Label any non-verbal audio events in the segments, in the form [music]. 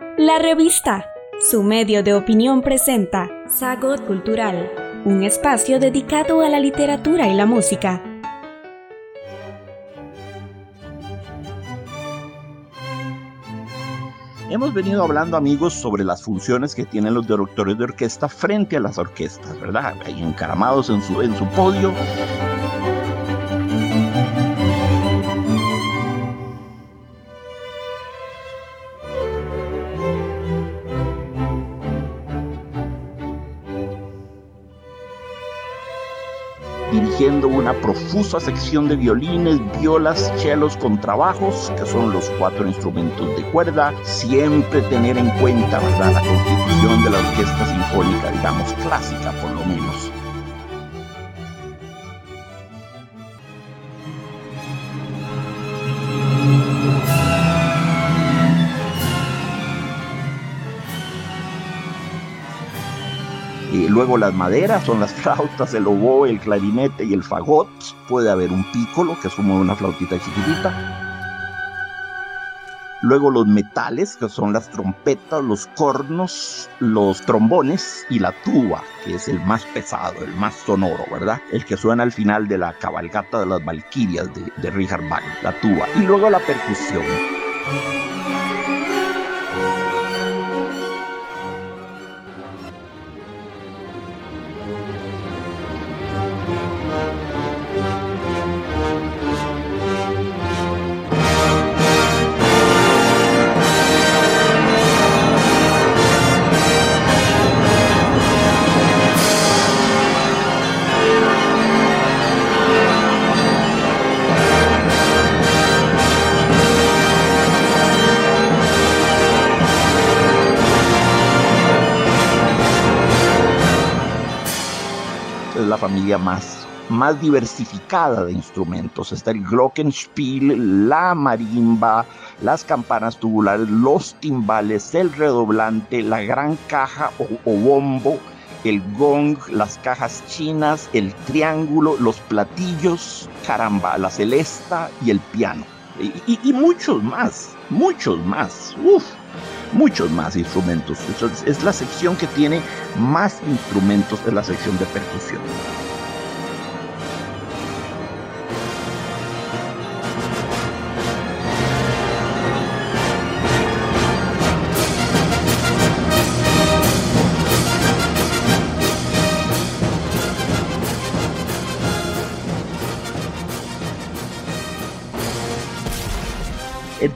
La revista, su medio de opinión presenta Sagot Cultural, un espacio dedicado a la literatura y la música. Hemos venido hablando, amigos, sobre las funciones que tienen los directores de orquesta frente a las orquestas, ¿verdad? Ahí encaramados en su podio dirigiendo una profusa sección de violines, violas, chelos, contrabajos, que son los cuatro instrumentos de cuerda, siempre tener en cuenta ¿verdad? la constitución de la orquesta sinfónica, digamos, clásica por lo menos. Luego las maderas son las [laughs] flautas, el oboe, el clarinete y el fagot. Puede haber un pícolo, que es como una flautita chiquitita. Luego los metales, que son las trompetas, los cornos, los trombones y la tuba, que es el más pesado, el más sonoro, ¿verdad? El que suena al final de la cabalgata de las Valquirias de, de Richard Wagner, la tuba. Y luego la percusión. Familia más, más diversificada de instrumentos. Está el glockenspiel, la marimba, las campanas tubulares, los timbales, el redoblante, la gran caja o, bombo, el gong, las cajas chinas, el triángulo, los platillos, caramba, la celesta y el piano. Y, muchos más, muchos más. Uf muchos más instrumentos. Es la sección que tiene más instrumentos de la sección de percusión.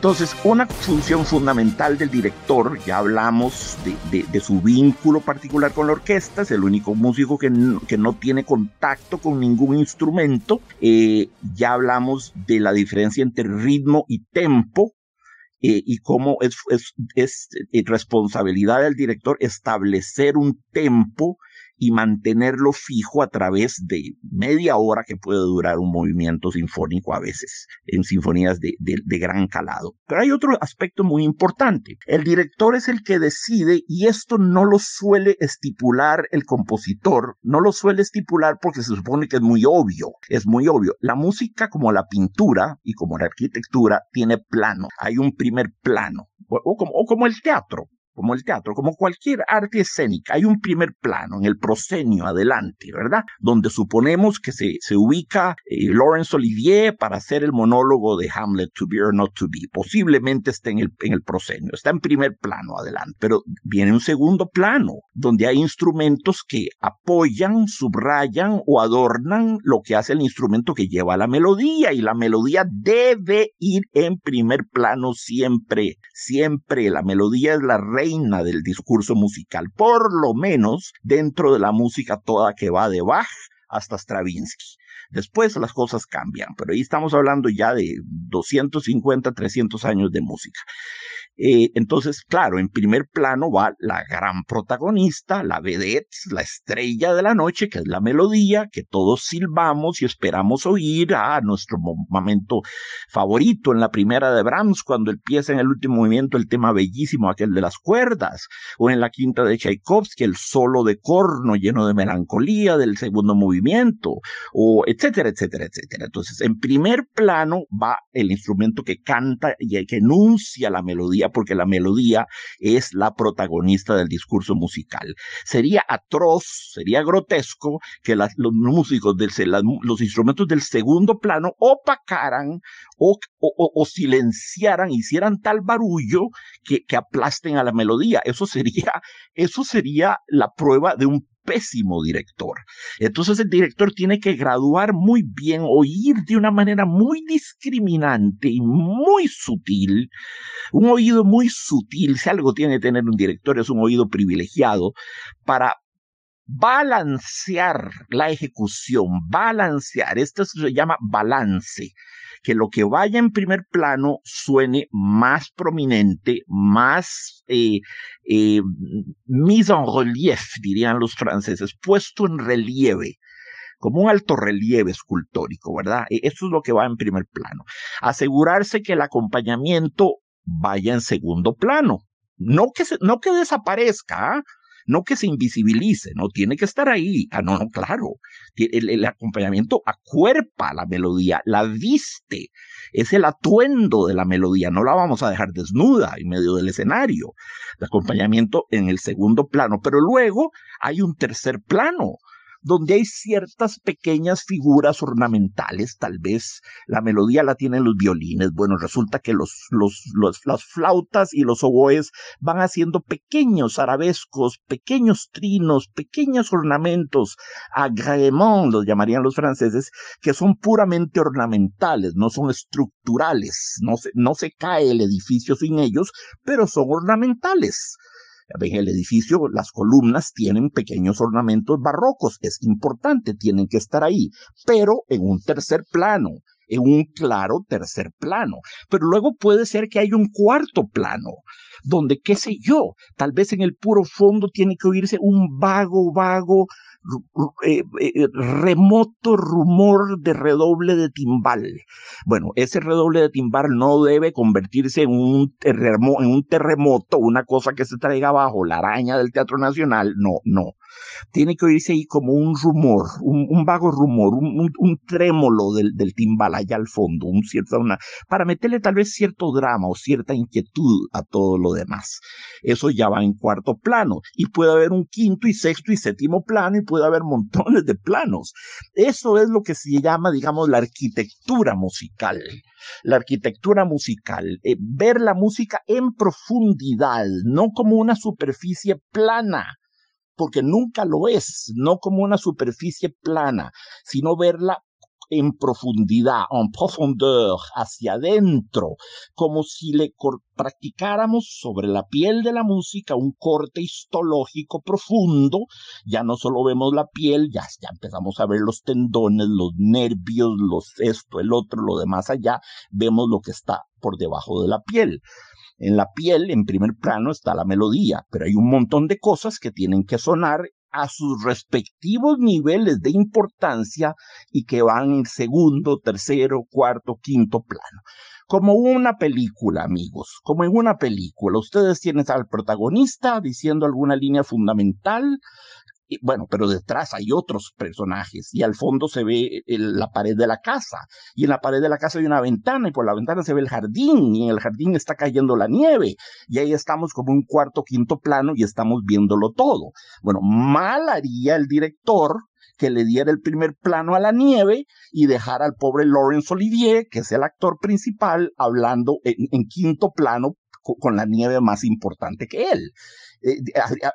Entonces, una función fundamental del director, ya hablamos de, su vínculo particular con la orquesta, es el único músico que no, tiene contacto con ningún instrumento, eh, ya hablamos de la diferencia entre ritmo y tempo, eh, y cómo es, es, eh, responsabilidad del director establecer un tempo y mantenerlo fijo a través de media hora que puede durar un movimiento sinfónico a veces en sinfonías de, gran calado. Pero hay otro aspecto muy importante. El director es el que decide y esto no lo suele estipular el compositor, no lo suele estipular porque se supone que es muy obvio, es muy obvio. La música como la pintura y como la arquitectura tiene plano, hay un primer plano, o como, o como el teatro como el teatro, como cualquier arte escénica, hay un primer plano en el proscenio adelante, ¿verdad? Donde suponemos que se, se ubica eh, Laurence Olivier para hacer el monólogo de Hamlet, to be or not to be. Posiblemente esté en el, en el proscenio, está en primer plano adelante, pero viene un segundo plano, donde hay instrumentos que apoyan, subrayan o adornan lo que hace el instrumento que lleva la melodía, y la melodía debe ir en primer plano siempre, siempre. La melodía es la reina del discurso musical, por lo menos dentro de la música toda que va de Bach hasta Stravinsky. Después las cosas cambian, pero ahí estamos hablando ya de 250, 300 años de música. Eh, entonces, claro, en primer plano va la gran protagonista, la vedette, la estrella de la noche, que es la melodía que todos silbamos y esperamos oír a nuestro momento favorito en la primera de Brahms, cuando empieza en el último movimiento el tema bellísimo, aquel de las cuerdas, o en la quinta de Tchaikovsky, el solo de corno lleno de melancolía del segundo movimiento, o etc etcétera, etcétera, etcétera. Entonces, en primer plano va el instrumento que canta y que enuncia la melodía, porque la melodía es la protagonista del discurso musical. Sería atroz, sería grotesco que los músicos, del, los instrumentos del segundo plano opacaran o, o, silenciaran, hicieran tal barullo que, que aplasten a la melodía. Eso sería, eso sería la prueba de un pésimo director. Entonces el director tiene que graduar muy bien, oír de una manera muy discriminante y muy sutil, un oído muy sutil, si algo tiene que tener un director es un oído privilegiado para balancear la ejecución, balancear, esto se llama balance, que lo que vaya en primer plano suene más prominente, más eh, eh, mise en relief, dirían los franceses, puesto en relieve como un alto relieve escultórico, ¿verdad? E, eso es lo que va en primer plano. Asegurarse que el acompañamiento vaya en segundo plano. No que, no que desaparezca, ¿ah? No que se invisibilice, no tiene que estar ahí. Ah, no, no, claro. El, acompañamiento acuerpa la melodía, la viste, es el atuendo de la melodía, no la vamos a dejar desnuda en medio del escenario. El acompañamiento en el segundo plano, pero luego hay un tercer plano donde hay ciertas pequeñas figuras ornamentales, tal vez la melodía la tienen los violines, bueno, resulta que los, los, las flautas y los oboes van haciendo pequeños arabescos, pequeños trinos, pequeños ornamentos, agréments, los llamarían los franceses, que son puramente ornamentales, no son estructurales, no se, no se cae el edificio sin ellos, pero son ornamentales. En el edificio las columnas tienen pequeños ornamentos barrocos, es importante, tienen que estar ahí, pero en un tercer plano, en un claro tercer plano. Pero luego puede ser que haya un cuarto plano, donde, qué sé yo, tal vez en el puro fondo tiene que oírse un vago, vago eh, eh, remoto rumor de redoble de timbal. Bueno, ese redoble de timbal no debe convertirse en un, en un terremoto, una cosa que se traiga abajo, la araña del Teatro Nacional, no, no tiene que oírse ahí como un rumor, un, vago rumor, un, trémolo del, timbal allá al fondo, un cierto, una, para meterle tal vez cierto drama o cierta inquietud a todo lo demás. Eso ya va en cuarto plano y puede haber un quinto y sexto y séptimo plano y puede haber [laughs] montones de planos. Eso es lo que se llama, digamos, la arquitectura musical. La arquitectura musical, eh, ver la música en profundidad, no como una superficie plana, porque nunca lo es, no como una superficie plana, sino verla en profundidad, en profondeur, hacia adentro, como si le practicáramos sobre la piel de la música un corte histológico profundo, ya no solo vemos la piel, ya, empezamos a ver los tendones, los nervios, los esto, el otro, lo demás allá, vemos lo que está por debajo de la piel. En la piel, en primer plano, está la melodía, pero hay un montón de cosas que tienen que sonar a sus respectivos niveles de importancia y que van en segundo, tercero, cuarto, quinto plano. Como una película, amigos, como en una película. Ustedes tienen al protagonista diciendo alguna línea fundamental, bueno, pero detrás hay otros personajes y al fondo se ve la pared de la casa y en la pared de la casa hay una ventana y por la ventana se ve el jardín y en el jardín está cayendo la nieve y ahí estamos como un cuarto, quinto plano y estamos viéndolo todo. Bueno, mal haría el director que le diera el primer plano a la nieve y dejara al pobre Laurence Olivier, que es el actor principal, hablando en, quinto plano con la nieve más importante que él. Eh,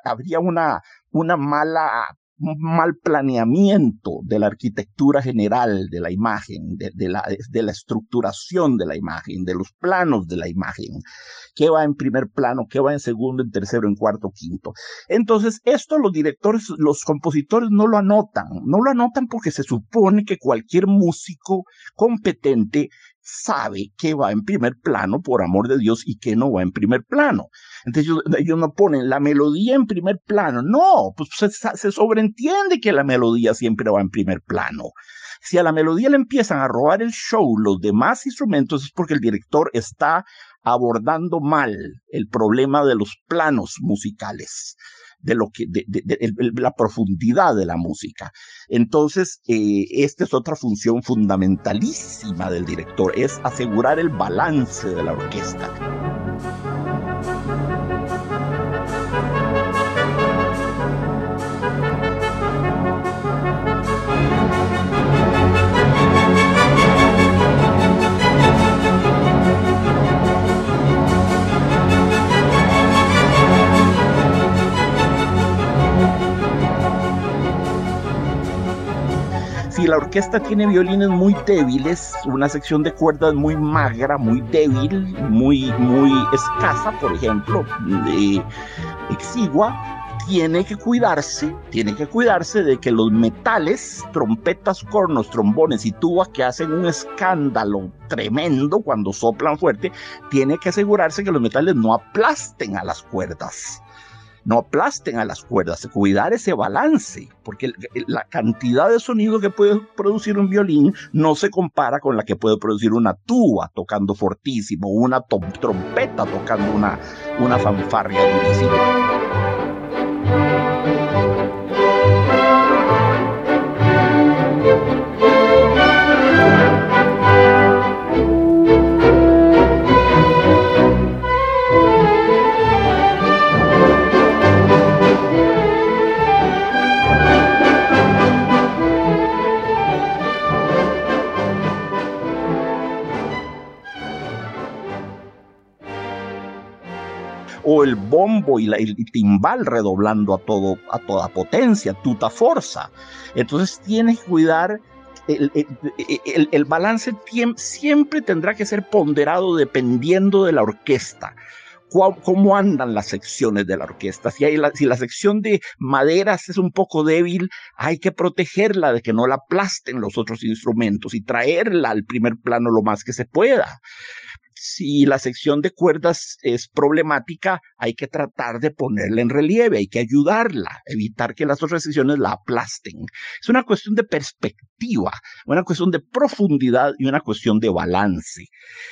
habría una, una mala un mal planeamiento de la arquitectura general de la imagen, de, la, de, la, estructuración de la imagen, de los planos de la imagen, qué va en primer plano, qué va en segundo, en tercero, en cuarto, quinto. Entonces, esto los directores, los compositores no lo anotan, no lo anotan porque se supone que cualquier músico competente sabe qué va en primer plano, por amor de Dios, y qué no va en primer plano. Entonces ellos, no ponen la melodía en primer plano. No, pues se, se sobreentiende que la melodía siempre va en primer plano. Si a la melodía le empiezan a robar el show los demás instrumentos es porque el director está abordando mal el problema de los planos musicales de lo que, de, la profundidad de la música. Entonces, eh, esta es otra función fundamentalísima del director, es asegurar el balance de la orquesta. Si la orquesta tiene violines muy débiles, una sección de cuerdas muy magra, muy débil, muy, muy escasa, por ejemplo, exigua, tiene que cuidarse, tiene que cuidarse de que los metales, trompetas, cornos, trombones y tubas que hacen un escándalo tremendo cuando soplan fuerte, tiene que asegurarse que los metales no aplasten a las cuerdas no aplasten a las cuerdas, cuidar ese balance, porque la cantidad de sonido que puede producir un violín no se compara con la que puede producir una tuba tocando fortísimo, una trompeta tocando una, una fanfarria durísima. El bombo y, el timbal redoblando a, todo, a toda potencia, tuta fuerza. Entonces tienes que cuidar el, balance siempre tendrá que ser ponderado dependiendo de la orquesta. Cómo andan las secciones de la orquesta. Si, hay si la sección de maderas es un poco débil, hay que protegerla de que no la aplasten los otros instrumentos y traerla al primer plano lo más que se pueda si la sección de cuerdas es problemática, hay que tratar de ponerla en relieve, hay que ayudarla, evitar que las otras secciones la aplasten. Es una cuestión de perspectiva, una cuestión de profundidad y una cuestión de balance.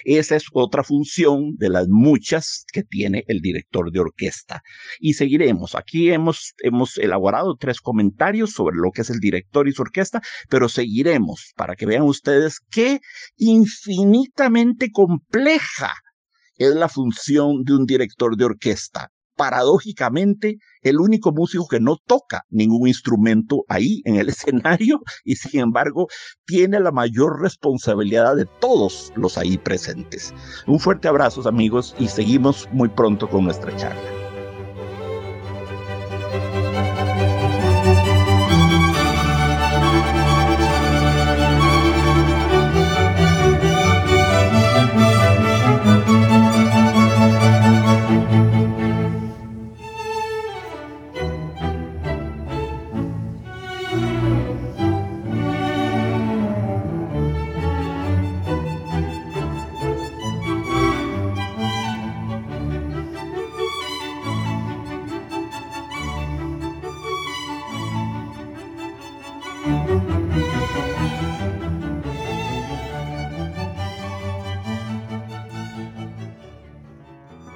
Esa es otra función de las muchas que tiene el director de orquesta. Y seguiremos. Aquí hemos, hemos elaborado tres comentarios sobre lo que es el director y su orquesta, pero seguiremos para que vean ustedes qué infinitamente complejo es la función de un director de orquesta. Paradójicamente, el único músico que no toca ningún instrumento ahí en el [laughs] escenario y sin embargo tiene la mayor responsabilidad de todos los ahí presentes. Un fuerte abrazo amigos y seguimos muy pronto con nuestra charla.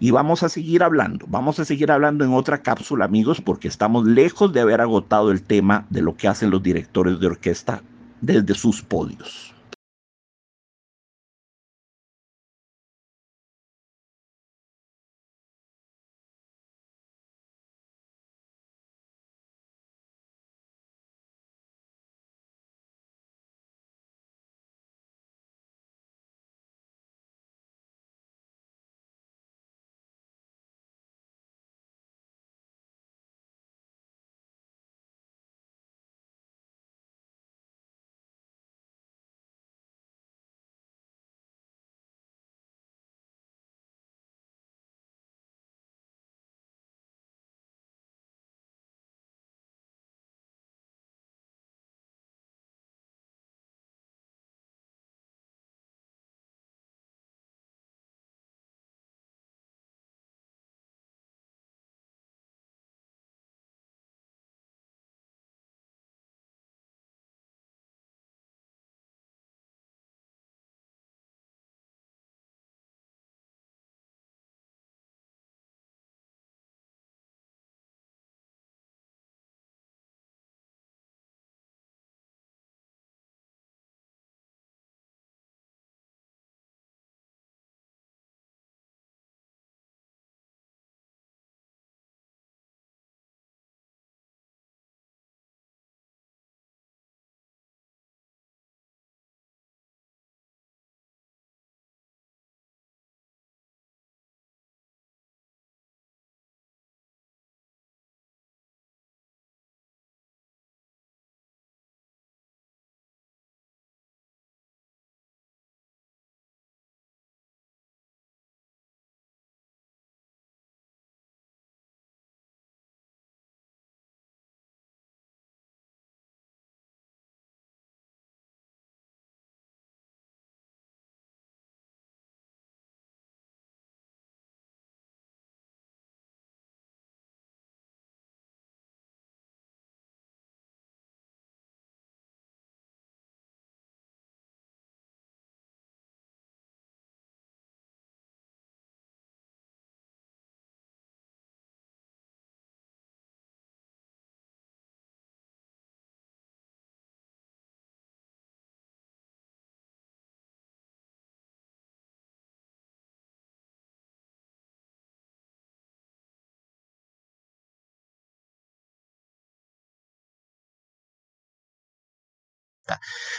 Y vamos a seguir hablando, vamos a seguir hablando en otra cápsula, amigos, porque estamos lejos de haber agotado el tema de lo que hacen los directores de orquesta desde sus podios.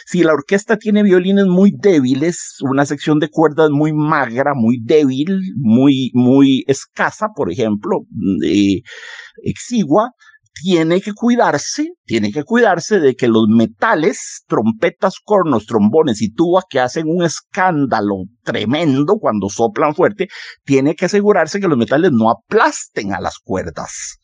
Si la orquesta tiene violines muy débiles, una sección de cuerdas muy magra, muy débil, muy, muy escasa, por ejemplo, eh, exigua, tiene que cuidarse, tiene que cuidarse de que los metales, trompetas, cornos, trombones y tuba que hacen un escándalo tremendo cuando soplan fuerte, tiene que asegurarse que los metales no aplasten a las cuerdas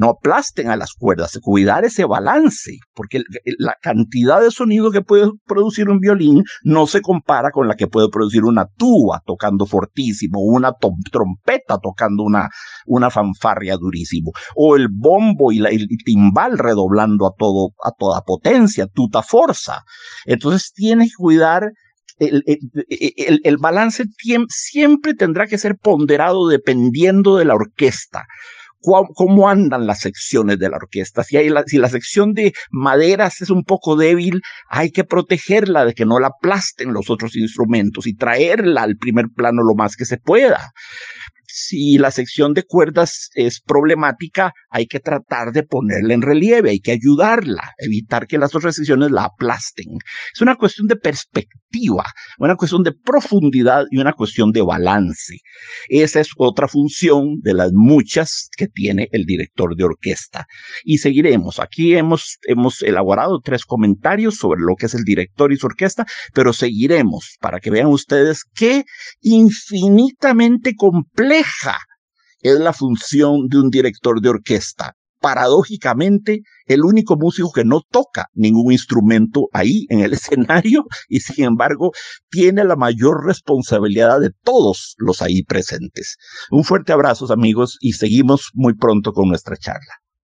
no aplasten a las cuerdas, cuidar ese balance, porque la cantidad de sonido que puede producir un violín no se compara con la que puede producir una tuba tocando fortísimo, una trompeta tocando una, una fanfarria durísimo, o el bombo y el timbal redoblando a, todo, a toda potencia, tuta fuerza. Entonces tiene que cuidar el, el, balance siempre tendrá que ser ponderado dependiendo de la orquesta cómo andan las secciones de la orquesta. Si, la sección de maderas es un poco débil, hay que protegerla de que no la aplasten los otros instrumentos y traerla al primer plano lo más que se pueda si la sección de cuerdas es problemática, hay que tratar de ponerla en relieve, hay que ayudarla, evitar que las otras secciones la aplasten. Es una cuestión de perspectiva, una cuestión de profundidad y una cuestión de balance. Esa es otra función de las muchas que tiene el director de orquesta. Y seguiremos. Aquí hemos, hemos elaborado tres comentarios sobre lo que es el director y su orquesta, pero seguiremos para que vean ustedes qué infinitamente complejo es la función de un director de orquesta. Paradójicamente, el único músico que no toca ningún instrumento ahí en el [laughs] escenario y sin embargo tiene la mayor responsabilidad de todos los ahí presentes. Un fuerte abrazo amigos y seguimos muy pronto con nuestra charla.